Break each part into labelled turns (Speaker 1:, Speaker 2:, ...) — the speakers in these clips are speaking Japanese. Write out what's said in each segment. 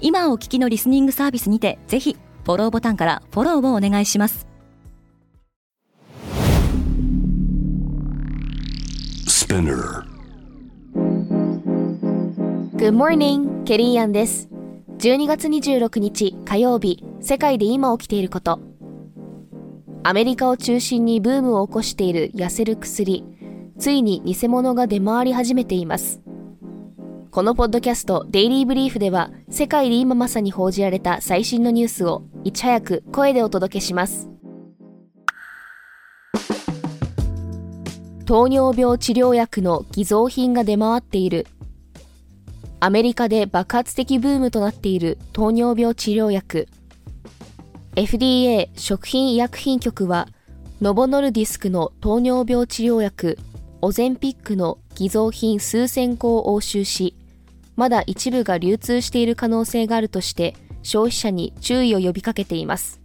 Speaker 1: 今お聞きのリスニングサービスにてぜひフォローボタンからフォローをお願いします
Speaker 2: Spinner.
Speaker 3: Good morning, ケリーアンです。12月26日火曜日、世界で今起きていること。アメリカを中心にブームを起こしている痩せる薬。ついに偽物が出回り始めています。このポッドキャストデイリーブリーフでは、世界で今まさに報じられた最新のニュースをいち早く声でお届けします。糖尿病治療薬の偽造品が出回っている。アメリカで爆発的ブームとなっている糖尿病治療薬。FDA 食品医薬品局は、ノボノルディスクの糖尿病治療薬、オゼンピックの偽造品数千個を押収し、まだ一部が流通している可能性があるとして、消費者に注意を呼びかけています。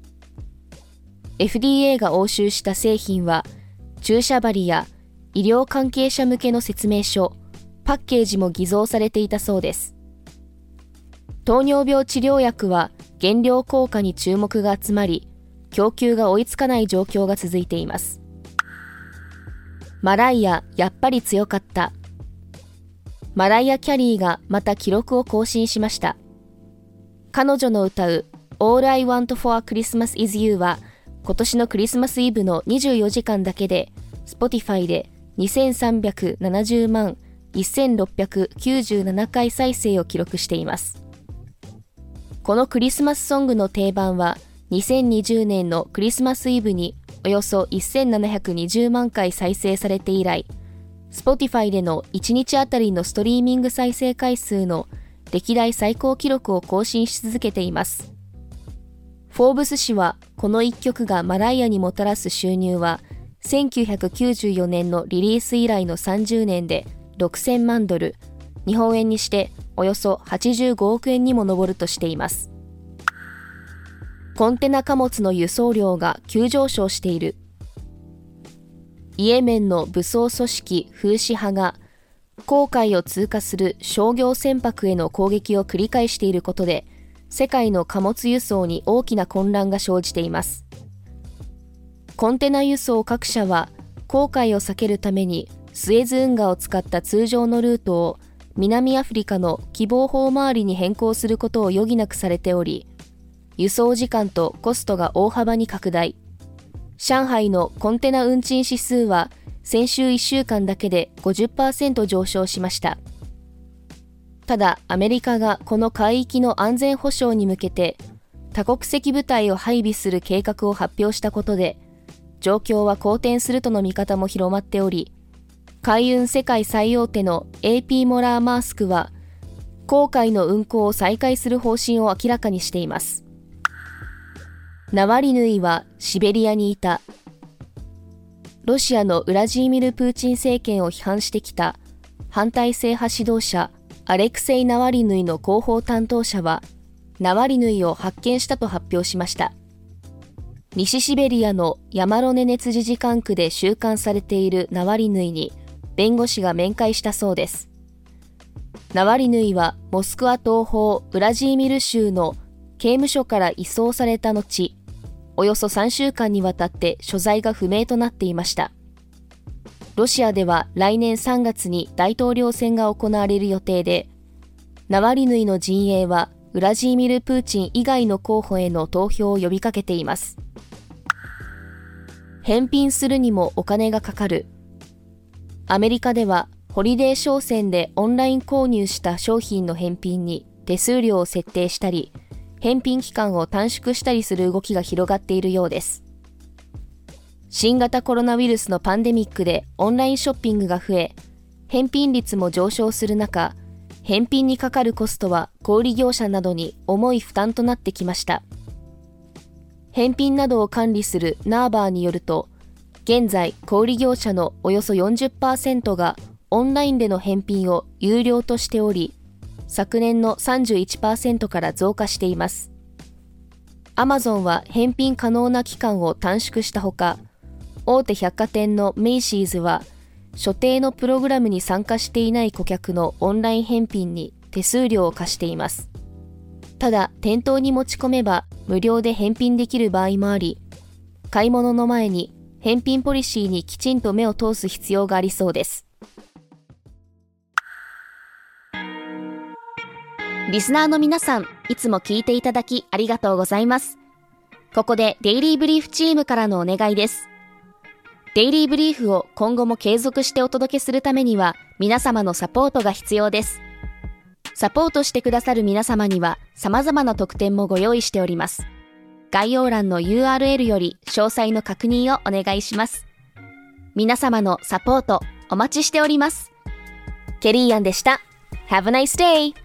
Speaker 3: FDA が押収した製品は、注射針や医療関係者向けの説明書、パッケージも偽造されていたそうです。糖尿病治療薬は減量効果に注目が集まり、供給が追いつかない状況が続いています。マライア、やっぱり強かった。マライア・キャリーがまた記録を更新しました。彼女の歌う All I Want for Christmas is You は今年のクリスマスイブの24時間だけで Spotify で2370万1697回再生を記録しています。このクリスマスソングの定番は2020年のクリスマスイブにおよそ1720万回再生されて以来、Spotify での1日あたりのストリーミング再生回数の歴代最高記録を更新し続けています。フォーブス誌はこの一曲がマライアにもたらす収入は1994年のリリース以来の30年で6000万ドル、日本円にしておよそ85億円にも上るとしています。コンテナ貨物の輸送量が急上昇している。イエメンの武装組織フーシ派が航海を通過する商業船舶への攻撃を繰り返していることで、世界の貨物輸送に大きな混乱が生じています。コンテナ輸送各社は航海を避けるためにスエズ運河を使った通常のルートを南アフリカの希望法周りに変更することを余儀なくされており、輸送時間とコストが大幅に拡大。上海のコンテナ運賃指数は先週1週間だけで50%上昇しました。ただ、アメリカがこの海域の安全保障に向けて多国籍部隊を配備する計画を発表したことで、状況は好転するとの見方も広まっており、海運世界最大手の AP モラーマースクは、航海の運航を再開する方針を明らかにしています。ナワリヌイはシベリアにいた。ロシアのウラジーミル・プーチン政権を批判してきた反体制派指導者アレクセイ・ナワリヌイの広報担当者は、ナワリヌイを発見したと発表しました。西シベリアのヤマロネネツ自治管区で収監されているナワリヌイに弁護士が面会したそうです。ナワリヌイはモスクワ東方ウラジーミル州の刑務所から移送された後、およそ3週間にわたって所在が不明となっていました。ロシアでは来年3月に大統領選が行われる予定で、ナワリヌイの陣営はウラジーミル・プーチン以外の候補への投票を呼びかけています。返品するにもお金がかかる。アメリカではホリデー商戦でオンライン購入した商品の返品に手数料を設定したり、返品期間を短縮したりする動きが広がっているようです。新型コロナウイルスのパンデミックでオンラインショッピングが増え、返品率も上昇する中、返品にかかるコストは小売業者などに重い負担となってきました。返品などを管理するナーバーによると、現在小売業者のおよそ40%がオンラインでの返品を有料としており、昨年の31%から増加しています。アマゾンは返品可能な期間を短縮したほか、大手百貨店のメイシーズは、所定のプログラムに参加していない顧客のオンライン返品に手数料を課しています。ただ、店頭に持ち込めば無料で返品できる場合もあり、買い物の前に返品ポリシーにきちんと目を通す必要がありそうです。リスナーの皆さん、いつも聞いていただきありがとうございます。ここでデイリーブリーフチームからのお願いです。デイリーブリーフを今後も継続してお届けするためには皆様のサポートが必要です。サポートしてくださる皆様には様々な特典もご用意しております。概要欄の URL より詳細の確認をお願いします。皆様のサポートお待ちしております。ケリーアンでした。Have a nice day!